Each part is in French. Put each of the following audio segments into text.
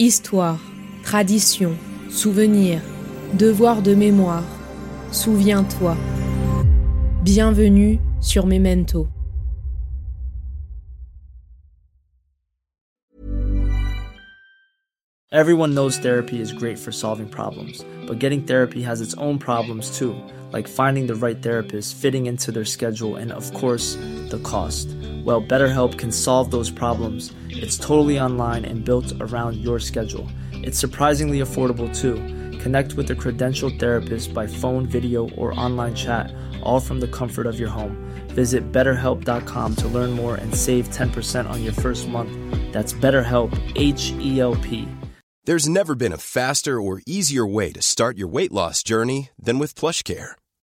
Histoire, tradition, souvenir, devoir de mémoire. Souviens-toi. Bienvenue sur Memento. Everyone knows therapy is great for solving problems, but getting therapy has its own problems too, like finding the right therapist, fitting into their schedule, and of course, the cost. Well, BetterHelp can solve those problems. It's totally online and built around your schedule. It's surprisingly affordable too. Connect with a credentialed therapist by phone, video, or online chat, all from the comfort of your home. Visit betterhelp.com to learn more and save 10% on your first month. That's BetterHelp, H E L P. There's never been a faster or easier way to start your weight loss journey than with PlushCare.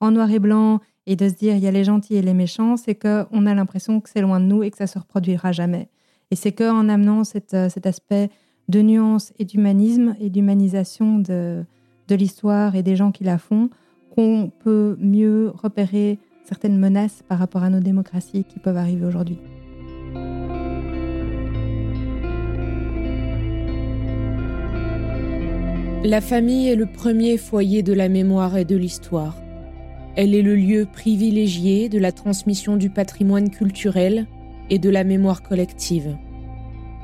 en noir et blanc et de se dire il y a les gentils et les méchants, c'est qu'on a l'impression que c'est loin de nous et que ça se reproduira jamais. Et c'est qu'en amenant cet aspect de nuance et d'humanisme et d'humanisation de l'histoire et des gens qui la font qu'on peut mieux repérer certaines menaces par rapport à nos démocraties qui peuvent arriver aujourd'hui. La famille est le premier foyer de la mémoire et de l'histoire. Elle est le lieu privilégié de la transmission du patrimoine culturel et de la mémoire collective.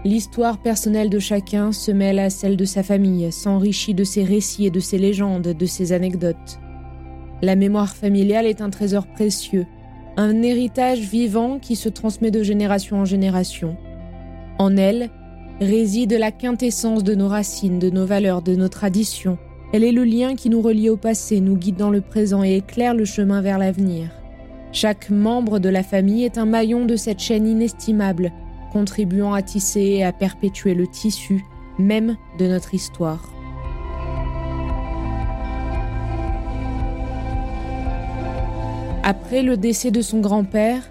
L'histoire personnelle de chacun se mêle à celle de sa famille, s'enrichit de ses récits et de ses légendes, de ses anecdotes. La mémoire familiale est un trésor précieux, un héritage vivant qui se transmet de génération en génération. En elle réside la quintessence de nos racines, de nos valeurs, de nos traditions, elle est le lien qui nous relie au passé, nous guide dans le présent et éclaire le chemin vers l'avenir. Chaque membre de la famille est un maillon de cette chaîne inestimable, contribuant à tisser et à perpétuer le tissu même de notre histoire. Après le décès de son grand-père,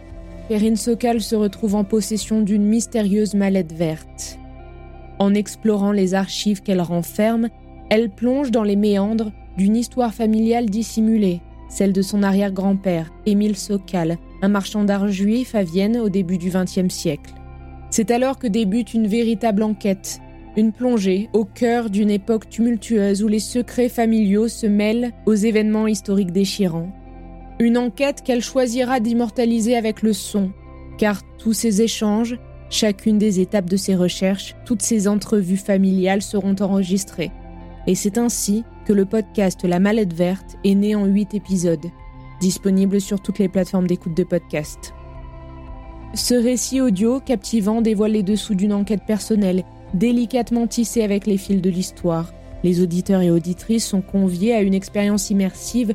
Perrine Sokal se retrouve en possession d'une mystérieuse mallette verte. En explorant les archives qu'elle renferme, elle plonge dans les méandres d'une histoire familiale dissimulée, celle de son arrière-grand-père, Émile Sokal, un marchand d'art juif à Vienne au début du XXe siècle. C'est alors que débute une véritable enquête, une plongée au cœur d'une époque tumultueuse où les secrets familiaux se mêlent aux événements historiques déchirants. Une enquête qu'elle choisira d'immortaliser avec le son, car tous ces échanges, chacune des étapes de ses recherches, toutes ces entrevues familiales seront enregistrées. Et c'est ainsi que le podcast La Mallette Verte est né en 8 épisodes, disponible sur toutes les plateformes d'écoute de podcast. Ce récit audio captivant dévoile les dessous d'une enquête personnelle, délicatement tissée avec les fils de l'histoire. Les auditeurs et auditrices sont conviés à une expérience immersive,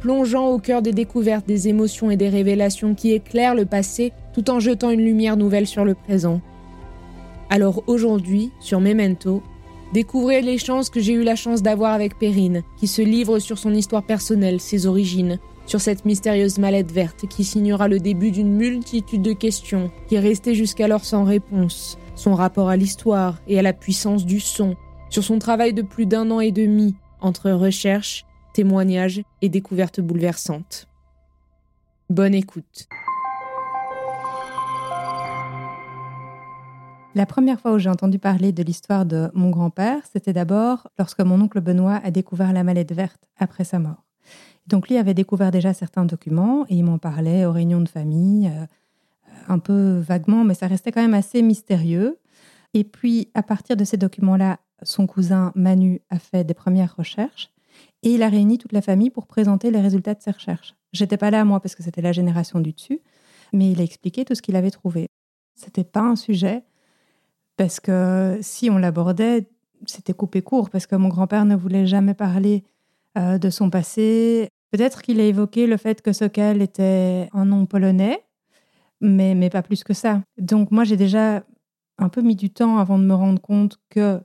plongeant au cœur des découvertes, des émotions et des révélations qui éclairent le passé tout en jetant une lumière nouvelle sur le présent. Alors aujourd'hui, sur Memento, Découvrez les chances que j'ai eu la chance d'avoir avec Perrine, qui se livre sur son histoire personnelle, ses origines, sur cette mystérieuse mallette verte qui signera le début d'une multitude de questions qui restaient jusqu'alors sans réponse, son rapport à l'histoire et à la puissance du son, sur son travail de plus d'un an et demi entre recherche, témoignages et découvertes bouleversantes. Bonne écoute. La première fois où j'ai entendu parler de l'histoire de mon grand-père, c'était d'abord lorsque mon oncle Benoît a découvert la mallette verte après sa mort. Donc lui avait découvert déjà certains documents et il m'en parlait aux réunions de famille, euh, un peu vaguement, mais ça restait quand même assez mystérieux. Et puis à partir de ces documents-là, son cousin Manu a fait des premières recherches et il a réuni toute la famille pour présenter les résultats de ses recherches. J'étais pas là moi parce que c'était la génération du dessus, mais il a expliqué tout ce qu'il avait trouvé. C'était pas un sujet parce que si on l'abordait, c'était coupé court, parce que mon grand-père ne voulait jamais parler euh, de son passé. Peut-être qu'il a évoqué le fait que Sokal était un nom polonais, mais, mais pas plus que ça. Donc moi, j'ai déjà un peu mis du temps avant de me rendre compte que,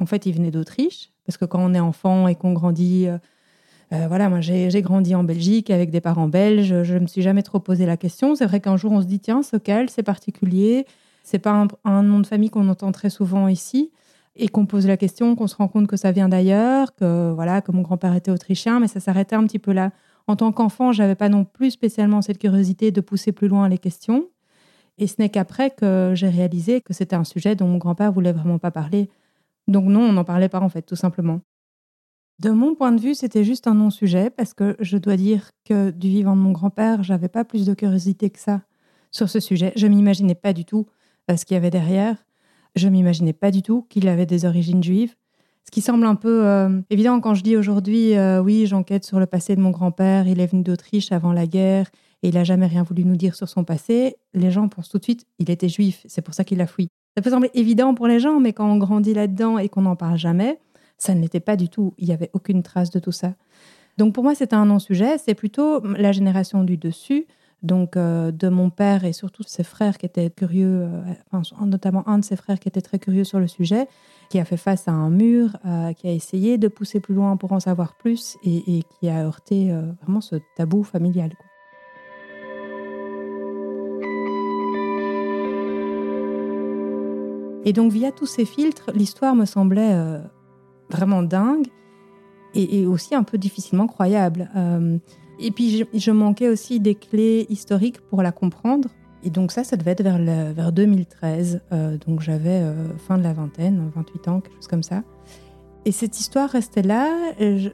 en fait, il venait d'Autriche, parce que quand on est enfant et qu'on grandit, euh, euh, voilà, moi j'ai grandi en Belgique avec des parents belges, je ne me suis jamais trop posé la question. C'est vrai qu'un jour on se dit, tiens, Sokal, c'est particulier, c'est pas un, nom de famille qu'on entend très souvent ici, et qu'on pose la question, qu'on se rend compte que ça vient d'ailleurs, que voilà, que mon grand-père était autrichien, mais ça s'arrêtait un petit peu là. En tant qu'enfant, j'avais pas non plus spécialement cette curiosité de pousser plus loin les questions. Et ce n'est qu'après que j'ai réalisé que c'était un sujet dont mon grand-père voulait vraiment pas parler. Donc non, on n'en parlait pas en fait, tout simplement. De mon point de vue, c'était juste un non-sujet parce que je dois dire que du vivant de mon grand-père, j'avais pas plus de curiosité que ça sur ce sujet. Je m'imaginais pas du tout ce qu'il y avait derrière. Je m'imaginais pas du tout qu'il avait des origines juives. Ce qui semble un peu euh, évident quand je dis aujourd'hui, euh, oui, j'enquête sur le passé de mon grand-père, il est venu d'Autriche avant la guerre et il n'a jamais rien voulu nous dire sur son passé. Les gens pensent tout de suite, il était juif, c'est pour ça qu'il a fui. Ça peut sembler évident pour les gens, mais quand on grandit là-dedans et qu'on n'en parle jamais, ça ne l'était pas du tout. Il n'y avait aucune trace de tout ça. Donc pour moi, c'est un non-sujet. C'est plutôt la génération du dessus, donc euh, de mon père et surtout ses frères qui étaient curieux, euh, notamment un de ses frères qui était très curieux sur le sujet, qui a fait face à un mur, euh, qui a essayé de pousser plus loin pour en savoir plus et, qui a heurté vraiment ce tabou familial. Et donc, via tous ces filtres, l'histoire me semblait vraiment dingue et, aussi un peu difficilement croyable. Et puis, je, manquais aussi des clés historiques pour la comprendre. Et donc, ça, ça devait être vers, vers 2013. Euh, donc, j'avais fin de la vingtaine, 28 ans, quelque chose comme ça. Et cette histoire restait là.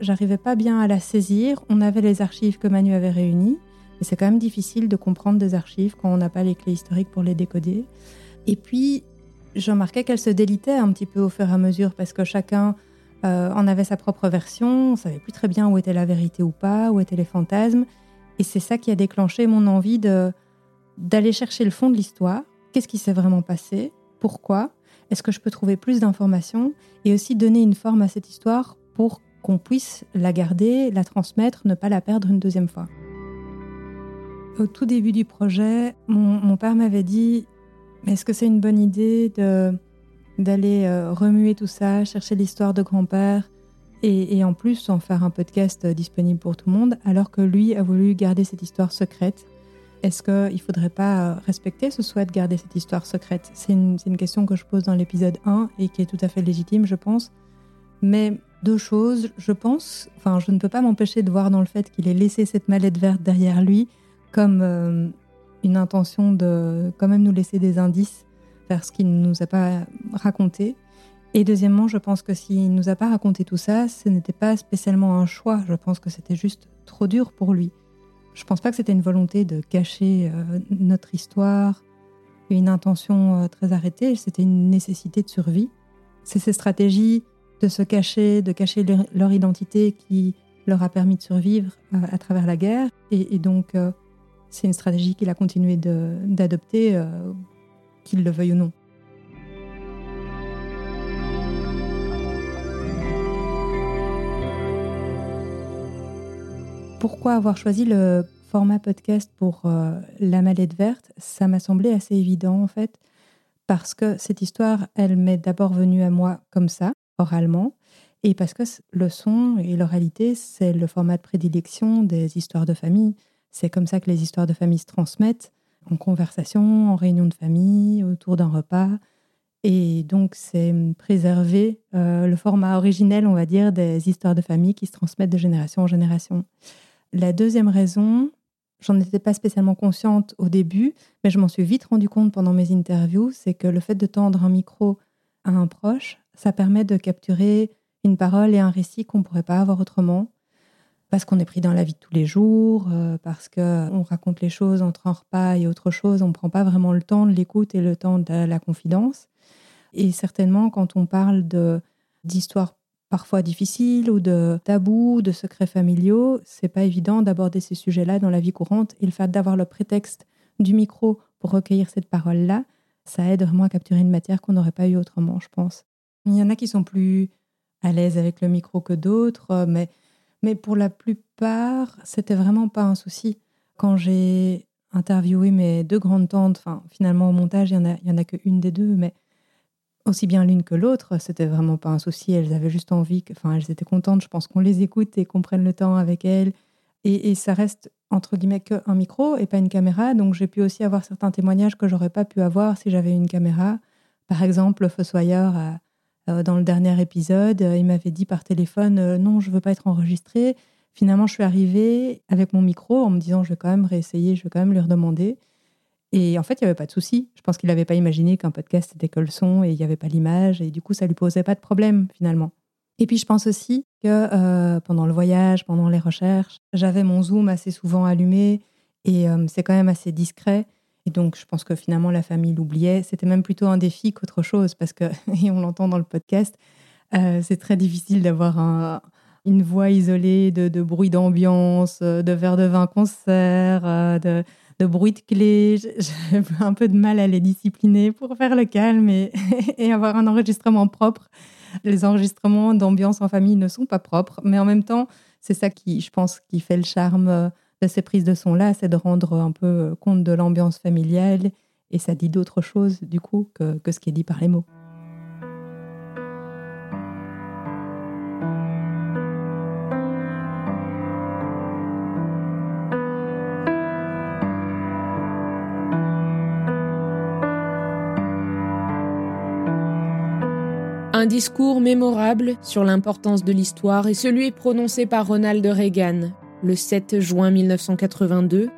J'arrivais pas bien à la saisir. On avait les archives que Manu avait réunies. Et c'est quand même difficile de comprendre des archives quand on n'a pas les clés historiques pour les décoder. Et puis, je remarquais qu'elle se délitait un petit peu au fur et à mesure parce que chacun euh, en avait sa propre version, on savait plus très bien où était la vérité ou pas, où étaient les fantasmes. Et c'est ça qui a déclenché mon envie de d'aller chercher le fond de l'histoire. Qu'est-ce qui s'est vraiment passé? Pourquoi? Est-ce que je peux trouver plus d'informations? Et aussi donner une forme à cette histoire pour qu'on puisse la garder, la transmettre, ne pas la perdre une deuxième fois. Au tout début du projet, mon père m'avait dit est-ce que c'est une bonne idée d'aller euh, remuer tout ça, chercher l'histoire de grand-père et, en plus en faire un podcast disponible pour tout le monde, alors que lui a voulu garder cette histoire secrète. Est-ce qu'il ne faudrait pas respecter ce souhait de garder cette histoire secrète? C'est une, question que je pose dans l'épisode 1 et qui est tout à fait légitime, je pense. Mais deux choses, je pense, enfin, je ne peux pas m'empêcher de voir dans le fait qu'il ait laissé cette mallette verte derrière lui comme euh, une intention de quand même nous laisser des indices vers ce qu'il ne nous a pas raconté. Et deuxièmement, je pense que s'il ne nous a pas raconté tout ça, ce n'était pas spécialement un choix. Je pense que c'était juste trop dur pour lui. Je ne pense pas que c'était une volonté de cacher euh, notre histoire, une intention euh, très arrêtée. C'était une nécessité de survie. C'est ces stratégies de se cacher, de cacher leur, identité qui leur a permis de survivre euh, à travers la guerre. Et, donc, c'est une stratégie qu'il a continué d'adopter, euh, qu'il le veuille ou non. Pourquoi avoir choisi le format podcast pour euh, La mallette verte? Ça m'a semblé assez évident en fait, parce que cette histoire, elle m'est d'abord venue à moi comme ça, oralement, et parce que le son et l'oralité, c'est le format de prédilection des histoires de famille. C'est comme ça que les histoires de famille se transmettent, en conversation, en réunion de famille, autour d'un repas. Et donc, c'est préserver euh, le format originel, on va dire, des histoires de famille qui se transmettent de génération en génération. La deuxième raison, j'en étais pas spécialement consciente au début, mais je m'en suis vite rendu compte pendant mes interviews, c'est que le fait de tendre un micro à un proche, ça permet de capturer une parole et un récit qu'on ne pourrait pas avoir autrement parce qu'on est pris dans la vie de tous les jours, euh, parce qu'on raconte les choses entre un repas et autre chose, on ne prend pas vraiment le temps de l'écoute et le temps de la confidence. Et certainement, quand on parle d'histoires parfois difficiles ou de tabous, de secrets familiaux, c'est pas évident d'aborder ces sujets-là dans la vie courante. Et le fait d'avoir le prétexte du micro pour recueillir cette parole-là, ça aide vraiment à capturer une matière qu'on n'aurait pas eu autrement, je pense. Il y en a qui sont plus à l'aise avec le micro que d'autres, mais mais pour la plupart, c'était vraiment pas un souci. Quand j'ai interviewé mes deux grandes tantes, finalement au montage, il y en a, a qu'une des deux, mais aussi bien l'une que l'autre. C'était vraiment pas un souci. Elles avaient juste envie, enfin, elles étaient contentes, je pense, qu'on les écoute et qu'on prenne le temps avec elles. Et, ça reste entre guillemets qu'un micro et pas une caméra. Donc j'ai pu aussi avoir certains témoignages que j'aurais pas pu avoir si j'avais une caméra. Par exemple, le fossoyeur, dans le dernier épisode, il m'avait dit par téléphone euh, non, je veux pas être enregistré. Finalement, je suis arrivée avec mon micro en me disant je vais quand même réessayer, je vais quand même lui redemander. Et en fait, il n'y avait pas de souci. Je pense qu'il n'avait pas imaginé qu'un podcast c'était que le son et il n'y avait pas l'image. Et du coup, ça lui posait pas de problème finalement. Et puis, je pense aussi que euh, pendant le voyage, pendant les recherches, j'avais mon zoom assez souvent allumé et euh, c'est quand même assez discret. Et donc, je pense que finalement, la famille l'oubliait. C'était même plutôt un défi qu'autre chose parce que, et on l'entend dans le podcast, euh, c'est très difficile d'avoir une voix isolée de, bruit d'ambiance, de verre de vin concert, de de bruit de clé. J'ai un peu de mal à les discipliner pour faire le calme et, et avoir un enregistrement propre. Les enregistrements d'ambiance en famille ne sont pas propres, mais en même temps, c'est ça qui, je pense, qui fait le charme de ces prises de son-là, c'est de rendre un peu compte de l'ambiance familiale et ça dit d'autres choses, du coup, que, que ce qui est dit par les mots. Un discours mémorable sur l'importance de l'histoire est celui prononcé par Ronald Reagan le 7 juin 1982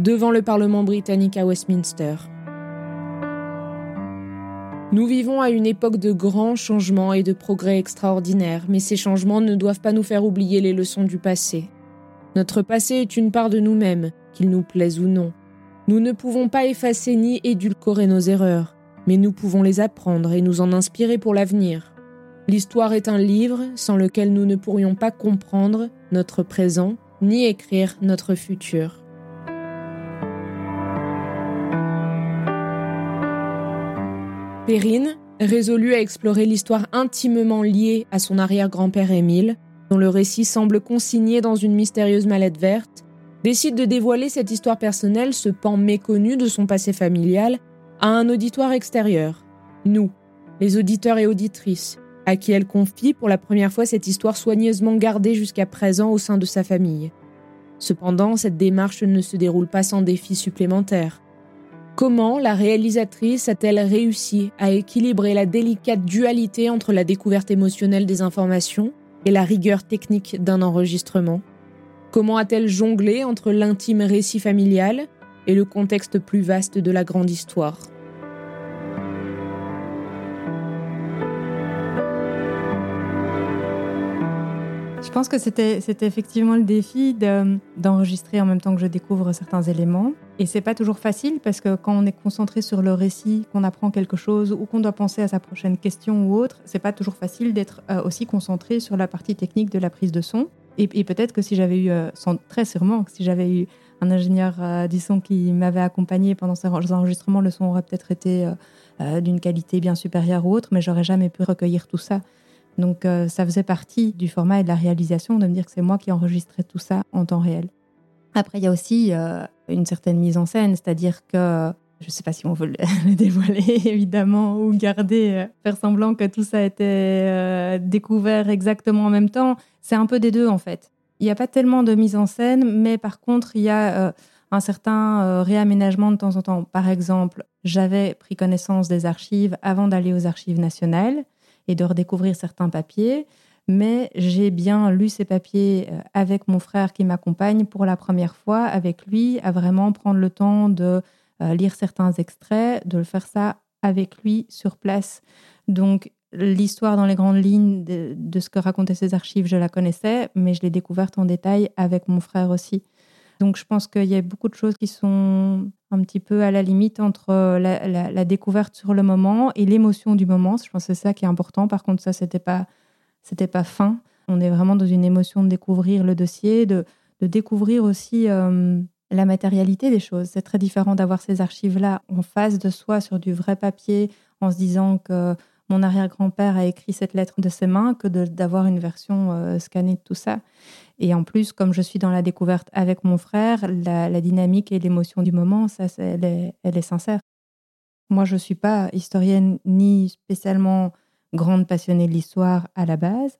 devant le Parlement britannique à Westminster. Nous vivons à une époque de grands changements et de progrès extraordinaires, mais ces changements ne doivent pas nous faire oublier les leçons du passé. Notre passé est une part de nous-mêmes, qu'il nous plaise ou non. Nous ne pouvons pas effacer ni édulcorer nos erreurs mais nous pouvons les apprendre et nous en inspirer pour l'avenir. L'histoire est un livre sans lequel nous ne pourrions pas comprendre notre présent ni écrire notre futur. Perrine, résolue à explorer l'histoire intimement liée à son arrière-grand-père Émile, dont le récit semble consigné dans une mystérieuse mallette verte, décide de dévoiler cette histoire personnelle, ce pan méconnu de son passé familial, à un auditoire extérieur, nous, les auditeurs et auditrices, à qui elle confie pour la première fois cette histoire soigneusement gardée jusqu'à présent au sein de sa famille. Cependant, cette démarche ne se déroule pas sans défis supplémentaires. Comment la réalisatrice a-t-elle réussi à équilibrer la délicate dualité entre la découverte émotionnelle des informations et la rigueur technique d'un enregistrement? Comment a-t-elle jonglé entre l'intime récit familial et le contexte plus vaste de la grande histoire? Je pense que c'était effectivement le défi d'enregistrer en même temps que je découvre certains éléments. Et c'est pas toujours facile parce que quand on est concentré sur le récit, qu'on apprend quelque chose ou qu'on doit penser à sa prochaine question ou autre, c'est pas toujours facile d'être euh, aussi concentré sur la partie technique de la prise de son. Et, peut-être que si j'avais eu, euh, très sûrement, si j'avais eu un ingénieur euh, du son qui m'avait accompagné pendant ces enregistrements, le son aurait peut-être été d'une qualité bien supérieure ou autre, mais j'aurais jamais pu recueillir tout ça. Donc ça faisait partie du format et de la réalisation de me dire que c'est moi qui enregistrais tout ça en temps réel. Après, il y a aussi une certaine mise en scène, c'est-à-dire que je ne sais pas si on veut le, dévoiler évidemment ou garder, faire semblant que tout ça a été découvert exactement en même temps. C'est un peu des deux en fait. Il n'y a pas tellement de mise en scène, mais par contre, il y a euh, un certain euh, réaménagement de temps en temps. Par exemple, j'avais pris connaissance des archives avant d'aller aux archives nationales et de redécouvrir certains papiers, mais j'ai bien lu ces papiers euh, avec mon frère qui m'accompagne pour la première fois, avec lui, à vraiment prendre le temps de lire certains extraits, de le faire ça avec lui sur place. Donc, l'histoire dans les grandes lignes de, ce que racontaient ces archives, je la connaissais, mais je l'ai découverte en détail avec mon frère aussi. Donc je pense qu'il y a beaucoup de choses qui sont un petit peu à la limite entre la, découverte sur le moment et l'émotion du moment. Je pense que c'est ça qui est important. Par contre, ça, c'était pas, c'était pas fin. On est vraiment dans une émotion de découvrir le dossier, de, découvrir aussi euh, la matérialité des choses. C'est très différent d'avoir ces archives-là en face de soi sur du vrai papier en se disant que mon arrière-grand-père a écrit cette lettre de ses mains que d'avoir une version euh, scannée de tout ça. Et en plus, comme je suis dans la découverte avec mon frère, la, dynamique et l'émotion du moment, ça, elle, est, sincère. Moi, je ne suis pas historienne ni spécialement grande passionnée de l'histoire à la base.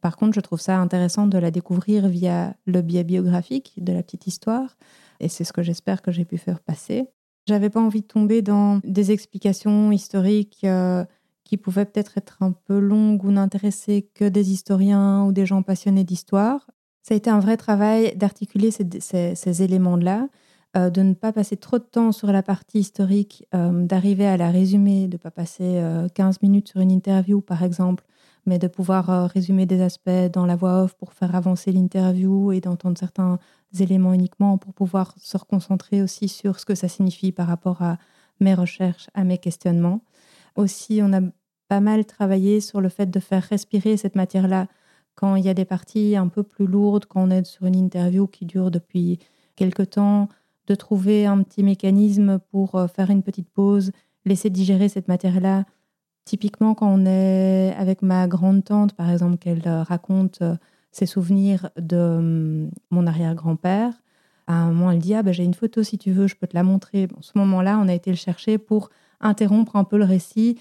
Par contre, je trouve ça intéressant de la découvrir via le biais biographique de la petite histoire. Et c'est ce que j'espère que j'ai pu faire passer. J'avais pas envie de tomber dans des explications historiques euh, qui pouvaient peut-être être un peu longues ou n'intéresser que des historiens ou des gens passionnés d'histoire. Ça a été un vrai travail d'articuler ces, éléments-là, euh, de ne pas passer trop de temps sur la partie historique, euh, d'arriver à la résumer, de ne pas passer 15 minutes sur une interview, par exemple, mais de pouvoir résumer des aspects dans la voix off pour faire avancer l'interview et d'entendre certains éléments uniquement pour pouvoir se reconcentrer aussi sur ce que ça signifie par rapport à mes recherches, à mes questionnements. Aussi, on a pas mal travaillé sur le fait de faire respirer cette matière-là quand il y a des parties un peu plus lourdes, quand on est sur une interview qui dure depuis quelque temps, de trouver un petit mécanisme pour euh, faire une petite pause, laisser digérer cette matière-là. Typiquement, quand on est avec ma grande tante, par exemple, qu'elle euh, raconte euh, ses souvenirs de hum, mon arrière-grand-père. À un moment, elle dit Ah, ben, j'ai une photo si tu veux, je peux te la montrer. Bon, ce moment-là, on a été le chercher pour interrompre un peu le récit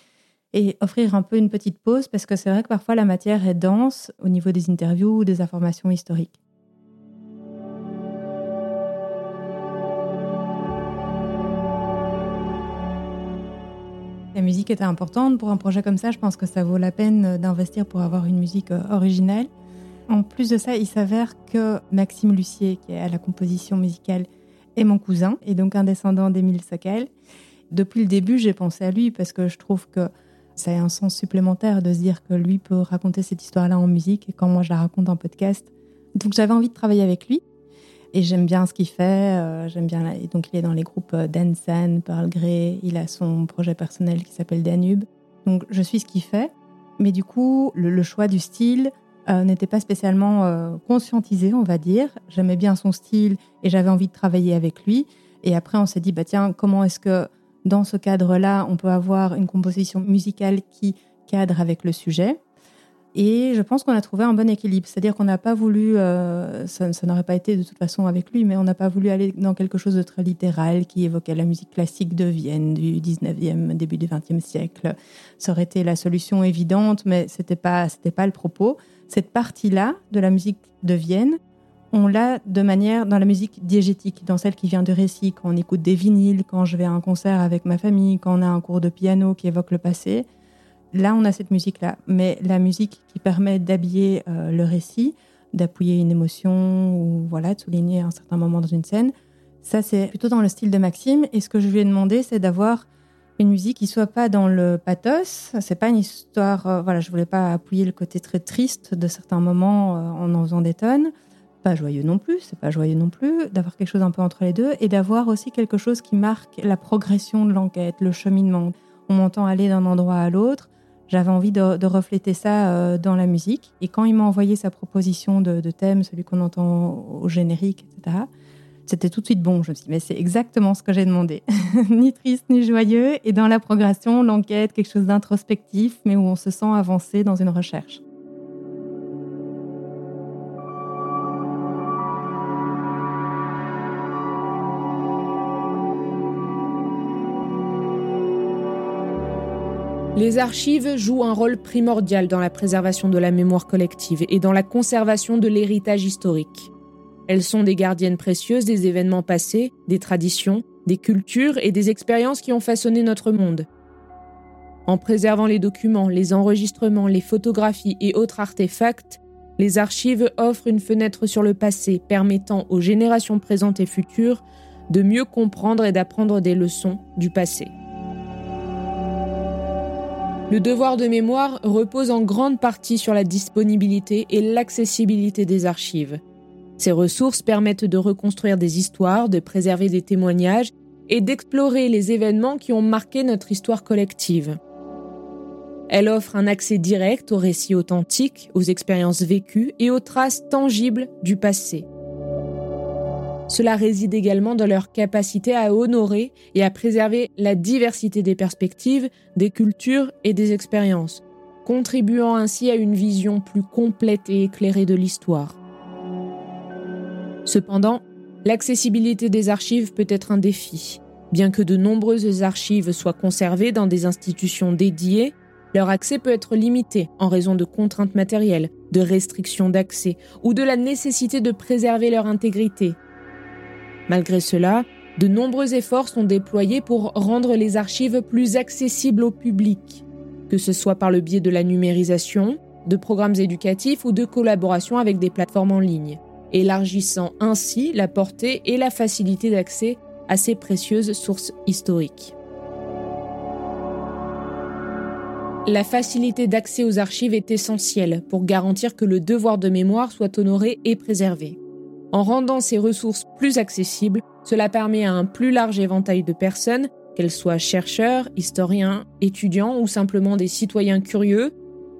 et offrir un peu une petite pause parce que c'est vrai que parfois la matière est dense au niveau des interviews ou des informations historiques. La musique était importante pour un projet comme ça. Je pense que ça vaut la peine d'investir pour avoir une musique euh, originale. En plus de ça, il s'avère que Maxime Lucier, qui est à la composition musicale, est mon cousin et donc un descendant d'Émile Sokal. Depuis le début, j'ai pensé à lui parce que je trouve que ça a un sens supplémentaire de se dire que lui peut raconter cette histoire-là en musique et quand moi je la raconte en podcast. Donc j'avais envie de travailler avec lui et j'aime bien ce qu'il fait. Euh, j'aime bien et donc il est dans les groupes euh, Dansan, Pearl Grey. Il a son projet personnel qui s'appelle Danube. Donc je suis ce qu'il fait. Mais du coup, le choix du style, euh, n'était pas spécialement conscientisé, on va dire. J'aimais bien son style et j'avais envie de travailler avec lui. Et après, on s'est dit, bah tiens, comment est-ce que dans ce cadre-là, on peut avoir une composition musicale qui cadre avec le sujet et je pense qu'on a trouvé un bon équilibre. C'est-à-dire qu'on n'a pas voulu, euh, ça, n'aurait pas été de toute façon avec lui, mais on n'a pas voulu aller dans quelque chose de très littéral qui évoquait la musique classique de Vienne du 19e, début du 20e siècle. Ça aurait été la solution évidente, mais ce n'était pas, pas le propos cette partie-là de la musique de Vienne, on l'a de manière dans la musique diégétique, dans celle qui vient de récit, quand on écoute des vinyles, quand je vais à un concert avec ma famille, quand on a un cours de piano qui évoque le passé. Là, on a cette musique-là. Mais la musique qui permet d'habiller euh, le récit, d'appuyer une émotion ou voilà, de souligner un certain moment dans une scène, ça, c'est plutôt dans le style de Maxime. Et ce que je lui ai demandé, c'est d'avoir une musique qui soit pas dans le pathos. C'est pas une histoire. Euh, voilà, je voulais pas appuyer le côté très triste de certains moments euh, en en faisant des tonnes. Pas joyeux non plus, c'est pas joyeux non plus. D'avoir quelque chose un peu entre les deux et d'avoir aussi quelque chose qui marque la progression de l'enquête, le cheminement. On m'entend aller d'un endroit à l'autre. J'avais envie de, refléter ça euh, dans la musique. Et quand il m'a envoyé sa proposition de, de thème, celui qu'on entend au générique, etc., c'était tout de suite bon. Je me suis dit, mais c'est exactement ce que j'ai demandé. ni triste, ni joyeux. Et dans la progression, l'enquête, quelque chose d'introspectif, mais où on se sent avancer dans une recherche. Les archives jouent un rôle primordial dans la préservation de la mémoire collective et dans la conservation de l'héritage historique. Elles sont des gardiennes précieuses des événements passés, des traditions, des cultures et des expériences qui ont façonné notre monde. En préservant les documents, les enregistrements, les photographies et autres artefacts, les archives offrent une fenêtre sur le passé permettant aux générations présentes et futures de mieux comprendre et d'apprendre des leçons du passé. Le devoir de mémoire repose en grande partie sur la disponibilité et l'accessibilité des archives. Ces ressources permettent de reconstruire des histoires, de préserver des témoignages et d'explorer les événements qui ont marqué notre histoire collective. Elle offre un accès direct aux récits authentiques, aux expériences vécues et aux traces tangibles du passé. Cela réside également dans leur capacité à honorer et à préserver la diversité des perspectives, des cultures et des expériences, contribuant ainsi à une vision plus complète et éclairée de l'histoire. Cependant, l'accessibilité des archives peut être un défi. Bien que de nombreuses archives soient conservées dans des institutions dédiées, leur accès peut être limité en raison de contraintes matérielles, de restrictions d'accès ou de la nécessité de préserver leur intégrité. Malgré cela, de nombreux efforts sont déployés pour rendre les archives plus accessibles au public, que ce soit par le biais de la numérisation, de programmes éducatifs ou de collaboration avec des plateformes en ligne, élargissant ainsi la portée et la facilité d'accès à ces précieuses sources historiques. La facilité d'accès aux archives est essentielle pour garantir que le devoir de mémoire soit honoré et préservé. En rendant ces ressources plus accessibles, cela permet à un plus large éventail de personnes, qu'elles soient chercheurs, historiens, étudiants ou simplement des citoyens curieux,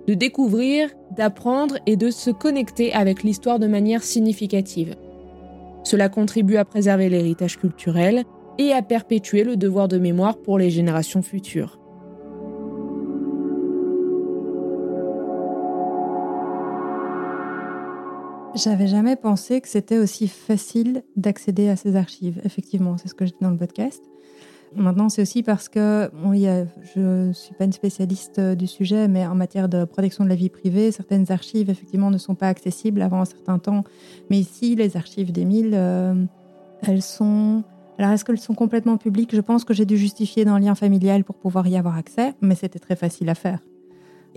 de découvrir, d'apprendre et de se connecter avec l'histoire de manière significative. Cela contribue à préserver l'héritage culturel et à perpétuer le devoir de mémoire pour les générations futures. J'avais jamais pensé que c'était aussi facile d'accéder à ces archives. Effectivement, c'est ce que je dis dans le podcast. Maintenant, c'est aussi parce que je ne suis pas une spécialiste euh, du sujet, mais en matière de protection de la vie privée, certaines archives, effectivement, ne sont pas accessibles avant un certain temps. Mais ici, les archives d'Émile, euh, elles sont... Alors, est-ce qu'elles sont complètement publiques? Je pense que j'ai dû justifier d'un lien familial pour pouvoir y avoir accès, mais c'était très facile à faire.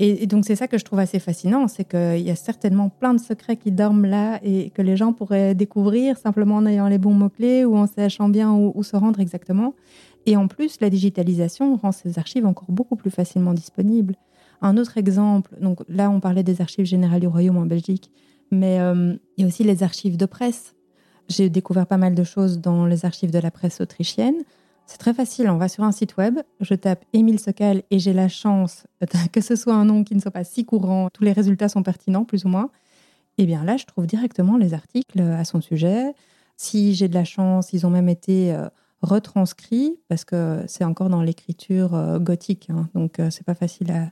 Et, donc c'est ça que je trouve assez fascinant, c'est qu'il y a certainement plein de secrets qui dorment là et que les gens pourraient découvrir simplement en ayant les bons mots-clés ou en sachant bien où, se rendre exactement. Et en plus, la digitalisation rend ces archives encore beaucoup plus facilement disponibles. Un autre exemple, donc là on parlait des archives générales du Royaume en Belgique, mais euh, il y a aussi les archives de presse. J'ai découvert pas mal de choses dans les archives de la presse autrichienne. C'est très facile, on va sur un site web, je tape Émile Sokal et j'ai la chance que ce soit un nom qui ne soit pas si courant, tous les résultats sont pertinents plus ou moins. Et eh bien là, je trouve directement les articles à son sujet. Si j'ai de la chance, ils ont même été euh, retranscrits parce que c'est encore dans l'écriture euh, gothique, hein, donc euh, c'est pas facile à,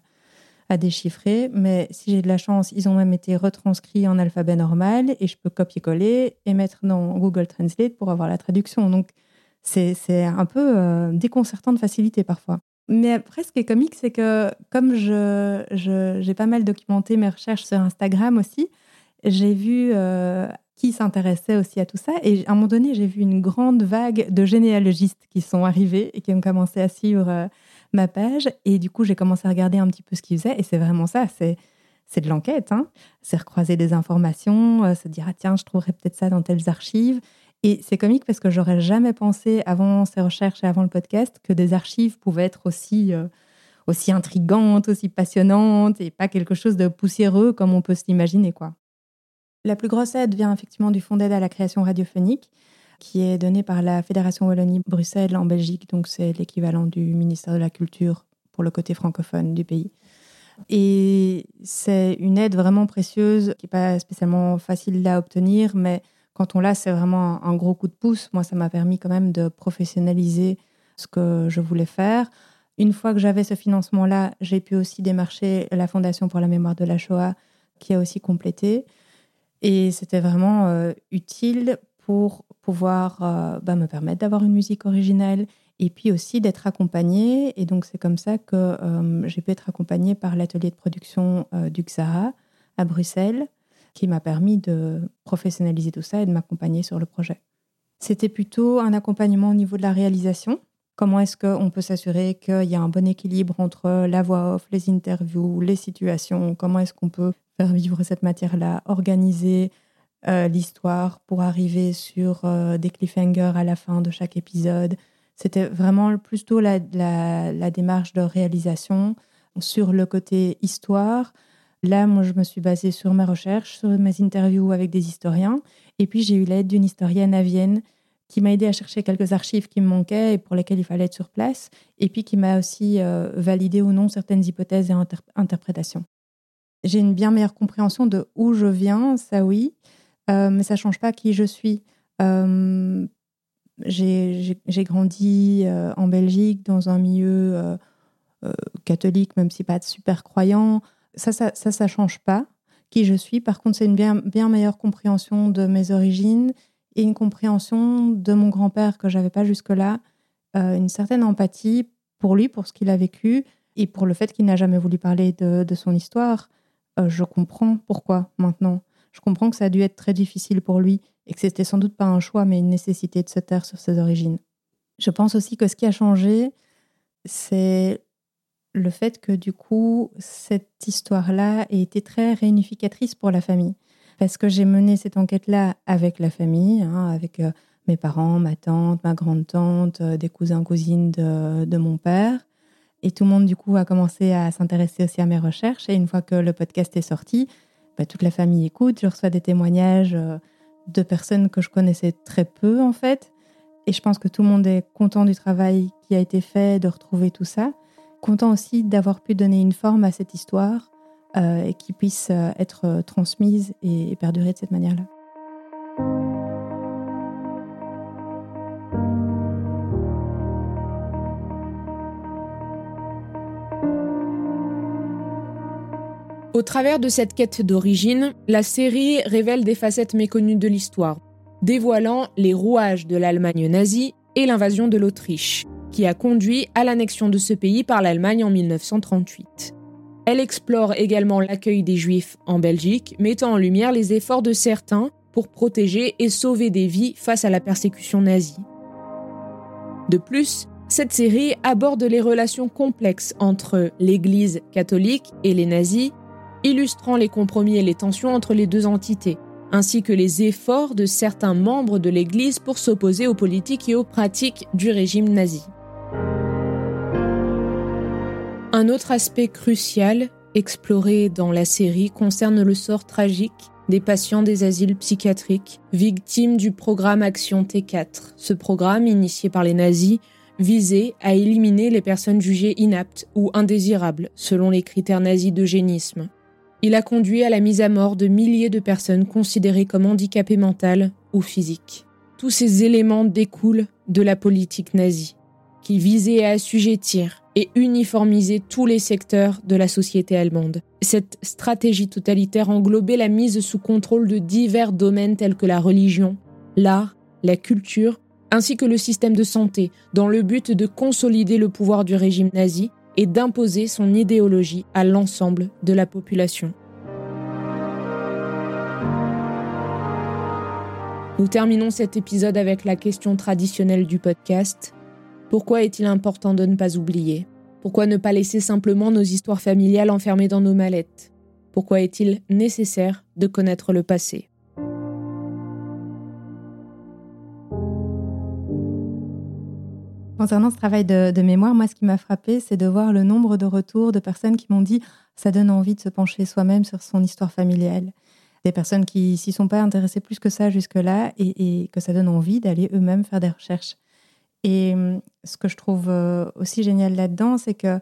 à déchiffrer. Mais si j'ai de la chance, ils ont même été retranscrits en alphabet normal et je peux copier-coller et mettre dans Google Translate pour avoir la traduction. Donc c'est un peu euh, déconcertant de facilité parfois. Mais après, ce qui est comique, c'est que comme j'ai je, pas mal documenté mes recherches sur Instagram aussi, j'ai vu euh, qui s'intéressait aussi à tout ça. Et à un moment donné, j'ai vu une grande vague de généalogistes qui sont arrivés et qui ont commencé à suivre euh, ma page. Et du coup, j'ai commencé à regarder un petit peu ce qu'ils faisaient. Et c'est vraiment ça. C'est c'est de l'enquête, hein. c'est recroiser des informations, se dire ah tiens je trouverais peut-être ça dans telles archives, et c'est comique parce que j'aurais jamais pensé avant ces recherches et avant le podcast que des archives pouvaient être aussi, euh, aussi intrigantes, aussi passionnantes et pas quelque chose de poussiéreux comme on peut s'imaginer. quoi. La plus grosse aide vient effectivement du Fonds d'aide à la création radiophonique qui est donné par la Fédération Wallonie-Bruxelles en Belgique, donc c'est l'équivalent du ministère de la Culture pour le côté francophone du pays. Et c'est une aide vraiment précieuse qui n'est pas spécialement facile à obtenir, mais quand on l'a, c'est vraiment un, gros coup de pouce. Moi, ça m'a permis quand même de professionnaliser ce que je voulais faire. Une fois que j'avais ce financement-là, j'ai pu aussi démarcher la Fondation pour la mémoire de la Shoah, qui a aussi complété. Et c'était vraiment euh, utile pour pouvoir euh, bah, me permettre d'avoir une musique originelle et puis aussi d'être accompagnée. Et donc, c'est comme ça que euh, j'ai pu être accompagnée par l'atelier de production du XARA à Bruxelles, qui m'a permis de professionnaliser tout ça et de m'accompagner sur le projet. C'était plutôt un accompagnement au niveau de la réalisation. Comment est-ce qu'on peut s'assurer qu'il y a un bon équilibre entre la voix off, les interviews, les situations? Comment est-ce qu'on peut faire vivre cette matière-là, organiser euh, l'histoire pour arriver sur euh, des cliffhangers à la fin de chaque épisode? C'était vraiment plutôt la, la démarche de réalisation sur le côté histoire, Là, moi, je me suis basée sur mes recherches, sur mes interviews avec des historiens. Et puis, j'ai eu l'aide d'une historienne à Vienne qui m'a aidé à chercher quelques archives qui me manquaient et pour lesquelles il fallait être sur place. Et puis, qui m'a aussi euh, validé ou non certaines hypothèses et interprétations. J'ai une bien meilleure compréhension de où je viens, ça oui, euh, mais ça ne change pas qui je suis. Euh, j'ai grandi en Belgique dans un milieu catholique, même si pas super croyant ça, ça, ça, change pas qui je suis. Par contre, c'est une bien, bien meilleure compréhension de mes origines et une compréhension de mon grand-père que j'avais pas jusque-là, euh, une certaine empathie pour lui, pour ce qu'il a vécu et pour le fait qu'il n'a jamais voulu parler de, son histoire. Euh, je comprends pourquoi maintenant. Je comprends que ça a dû être très difficile pour lui et que c'était sans doute pas un choix, mais une nécessité de se taire sur ses origines. Je pense aussi que ce qui a changé, c'est le fait que du coup, cette histoire-là ait été très réunificatrice pour la famille. Parce que j'ai mené cette enquête-là avec la famille, hein, avec euh, mes parents, ma tante, ma grande-tante, euh, des cousins, cousines de, mon père. Et tout le monde, du coup, a commencé à s'intéresser aussi à mes recherches. Et une fois que le podcast est sorti, bah, toute la famille écoute. Je reçois des témoignages euh, de personnes que je connaissais très peu, en fait. Et je pense que tout le monde est content du travail qui a été fait, de retrouver tout ça. Content aussi d'avoir pu donner une forme à cette histoire euh, et qui puisse euh, être euh, transmise et perdurer de cette manière-là. Au travers de cette quête d'origine, la série révèle des facettes méconnues de l'histoire, dévoilant les rouages de l'Allemagne nazie et l'invasion de l'Autriche, qui a conduit à l'annexion de ce pays par l'Allemagne en 1938. Elle explore également l'accueil des Juifs en Belgique, mettant en lumière les efforts de certains pour protéger et sauver des vies face à la persécution nazie. De plus, cette série aborde les relations complexes entre l'Église catholique et les nazis, illustrant les compromis et les tensions entre les deux entités, ainsi que les efforts de certains membres de l'Église pour s'opposer aux politiques et aux pratiques du régime nazi. Un autre aspect crucial exploré dans la série concerne le sort tragique des patients des asiles psychiatriques, victimes du programme Action T4. Ce programme, initié par les nazis, visait à éliminer les personnes jugées inaptes ou indésirables selon les critères nazis d'eugénisme. Il a conduit à la mise à mort de milliers de personnes considérées comme handicapées mentales ou physiques. Tous ces éléments découlent de la politique nazie, qui visait à assujettir et uniformiser tous les secteurs de la société allemande. Cette stratégie totalitaire englobait la mise sous contrôle de divers domaines tels que la religion, l'art, la culture, ainsi que le système de santé, dans le but de consolider le pouvoir du régime nazi et d'imposer son idéologie à l'ensemble de la population. Nous terminons cet épisode avec la question traditionnelle du podcast. Pourquoi est-il important de ne pas oublier? Pourquoi ne pas laisser simplement nos histoires familiales enfermées dans nos mallettes? Pourquoi est-il nécessaire de connaître le passé? Concernant ce travail de, mémoire, moi, ce qui m'a frappé, c'est de voir le nombre de retours de personnes qui m'ont dit ça donne envie de se pencher soi-même sur son histoire familiale. Des personnes qui s'y sont pas intéressées plus que ça jusque-là et, et que ça donne envie d'aller eux-mêmes faire des recherches. Et hum, ce que je trouve euh, aussi génial là-dedans, c'est que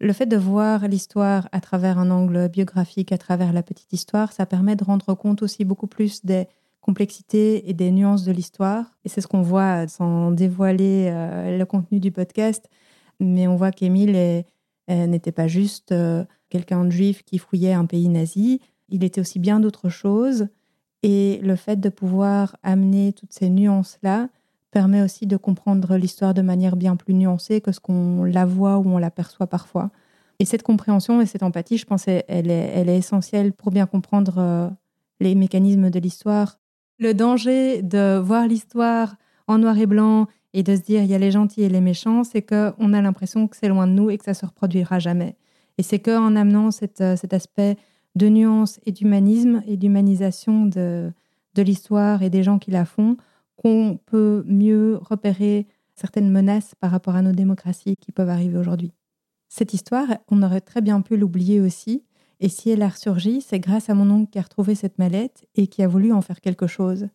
le fait de voir l'histoire à travers un angle biographique, à travers la petite histoire, ça permet de rendre compte aussi beaucoup plus des complexités et des nuances de l'histoire. Et c'est ce qu'on voit sans dévoiler euh, le contenu du podcast. Mais on voit qu'Émile n'était pas juste euh, quelqu'un de juif qui fouillait un pays nazi. Il était aussi bien d'autres choses. Et le fait de pouvoir amener toutes ces nuances-là, permet aussi de comprendre l'histoire de manière bien plus nuancée que ce qu'on la voit ou on l'aperçoit parfois. Et cette compréhension et cette empathie, je pense, elle est, elle est essentielle pour bien comprendre euh, les mécanismes de l'histoire. Le danger de voir l'histoire en noir et blanc et de se dire il y a les gentils et les méchants, c'est qu'on a l'impression que c'est loin de nous et que ça se reproduira jamais. Et c'est qu'en amenant euh, cet aspect de nuance et d'humanisme et d'humanisation de l'histoire et des gens qui la font, qu'on peut mieux repérer certaines menaces par rapport à nos démocraties qui peuvent arriver aujourd'hui. Cette histoire, on aurait très bien pu l'oublier aussi, et si elle a ressurgi, c'est grâce à mon oncle qui a retrouvé cette mallette et qui a voulu en faire quelque chose.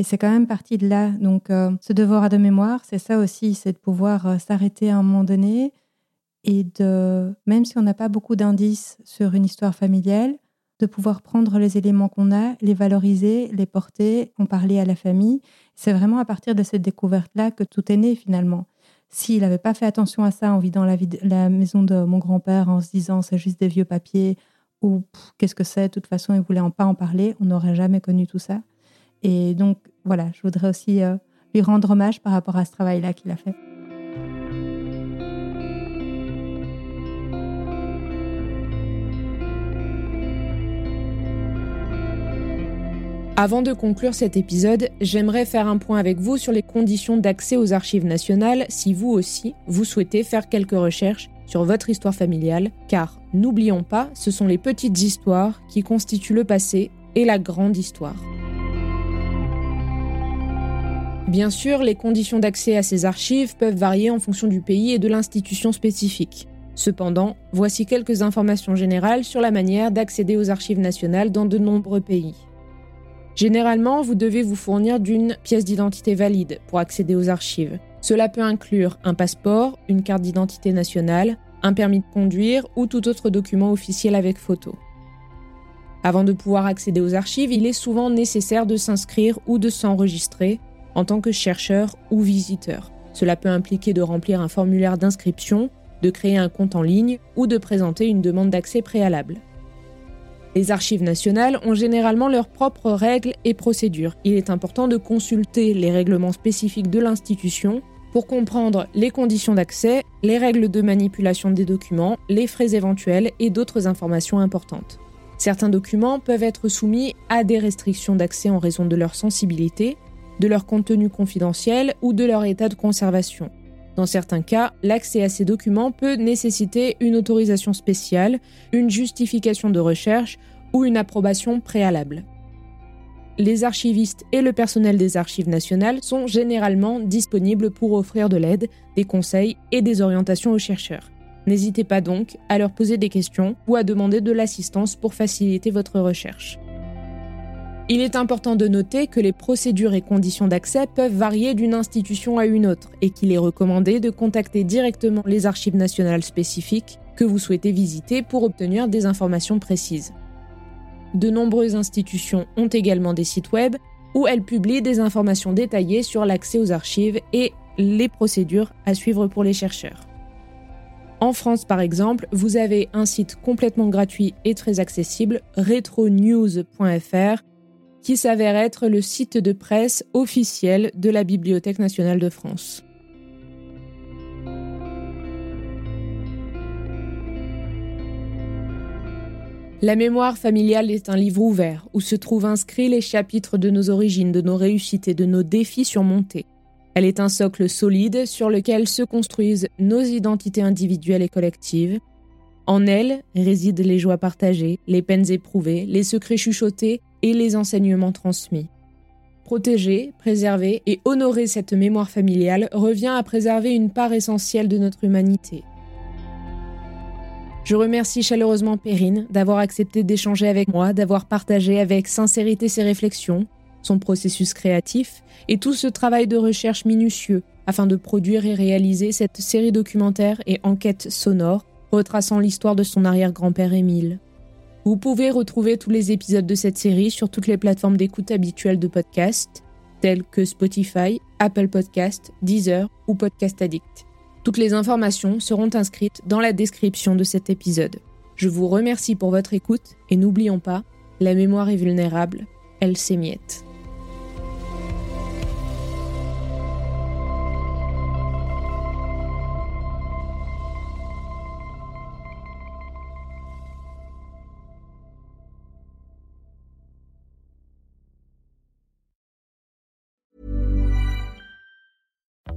Et c'est quand même parti de là. Donc, euh, ce devoir de mémoire, c'est ça aussi, c'est de pouvoir euh, s'arrêter à un moment donné et de, même si on n'a pas beaucoup d'indices sur une histoire familiale, de pouvoir prendre les éléments qu'on a, les valoriser, les porter, en parler à la famille. C'est vraiment à partir de cette découverte-là que tout est né finalement. S'il n'avait pas fait attention à ça en vidant la, maison de mon grand-père en se disant c'est juste des vieux papiers ou qu'est-ce que c'est, de toute façon il voulait en pas en parler, on n'aurait jamais connu tout ça. Et donc voilà, je voudrais aussi euh, lui rendre hommage par rapport à ce travail-là qu'il a fait. Avant de conclure cet épisode, j'aimerais faire un point avec vous sur les conditions d'accès aux archives nationales si vous aussi, vous souhaitez faire quelques recherches sur votre histoire familiale, car n'oublions pas, ce sont les petites histoires qui constituent le passé et la grande histoire. Bien sûr, les conditions d'accès à ces archives peuvent varier en fonction du pays et de l'institution spécifique. Cependant, voici quelques informations générales sur la manière d'accéder aux archives nationales dans de nombreux pays. Généralement, vous devez vous fournir d'une pièce d'identité valide pour accéder aux archives. Cela peut inclure un passeport, une carte d'identité nationale, un permis de conduire ou tout autre document officiel avec photo. Avant de pouvoir accéder aux archives, il est souvent nécessaire de s'inscrire ou de s'enregistrer en tant que chercheur ou visiteur. Cela peut impliquer de remplir un formulaire d'inscription, de créer un compte en ligne ou de présenter une demande d'accès préalable. Les archives nationales ont généralement leurs propres règles et procédures. Il est important de consulter les règlements spécifiques de l'institution pour comprendre les conditions d'accès, les règles de manipulation des documents, les frais éventuels et d'autres informations importantes. Certains documents peuvent être soumis à des restrictions d'accès en raison de leur sensibilité, de leur contenu confidentiel ou de leur état de conservation. Dans certains cas, l'accès à ces documents peut nécessiter une autorisation spéciale, une justification de recherche ou une approbation préalable. Les archivistes et le personnel des archives nationales sont généralement disponibles pour offrir de l'aide, des conseils et des orientations aux chercheurs. N'hésitez pas donc à leur poser des questions ou à demander de l'assistance pour faciliter votre recherche. Il est important de noter que les procédures et conditions d'accès peuvent varier d'une institution à une autre et qu'il est recommandé de contacter directement les archives nationales spécifiques que vous souhaitez visiter pour obtenir des informations précises. De nombreuses institutions ont également des sites web où elles publient des informations détaillées sur l'accès aux archives et les procédures à suivre pour les chercheurs. En France, par exemple, vous avez un site complètement gratuit et très accessible, retronews.fr, qui s'avère être le site de presse officiel de la Bibliothèque nationale de France. La mémoire familiale est un livre ouvert où se trouvent inscrits les chapitres de nos origines, de nos réussites et de nos défis surmontés. Elle est un socle solide sur lequel se construisent nos identités individuelles et collectives. En elle résident les joies partagées, les peines éprouvées, les secrets chuchotés et les enseignements transmis. Protéger, préserver et honorer cette mémoire familiale revient à préserver une part essentielle de notre humanité. Je remercie chaleureusement Perrine d'avoir accepté d'échanger avec moi, d'avoir partagé avec sincérité ses réflexions, son processus créatif et tout ce travail de recherche minutieux afin de produire et réaliser cette série documentaire et enquête sonore retraçant l'histoire de son arrière-grand-père Émile. Vous pouvez retrouver tous les épisodes de cette série sur toutes les plateformes d'écoute habituelles de podcast, telles que Spotify, Apple Podcast, Deezer ou Podcast Addict. Toutes les informations seront inscrites dans la description de cet épisode. Je vous remercie pour votre écoute et n'oublions pas, la mémoire est vulnérable, elle s'émiette.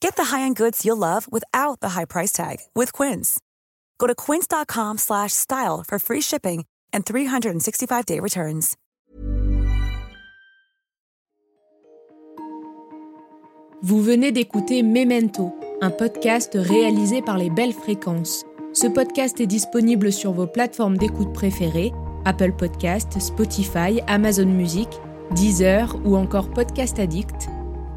Get the high-end goods you'll love without the high price tag with Quince. Go to quince.com slash style for free shipping and 365-day returns. Vous venez d'écouter Memento, un podcast réalisé par les Belles Fréquences. Ce podcast est disponible sur vos plateformes d'écoute préférées, Apple Podcast, Spotify, Amazon Music, Deezer ou encore Podcast Addict.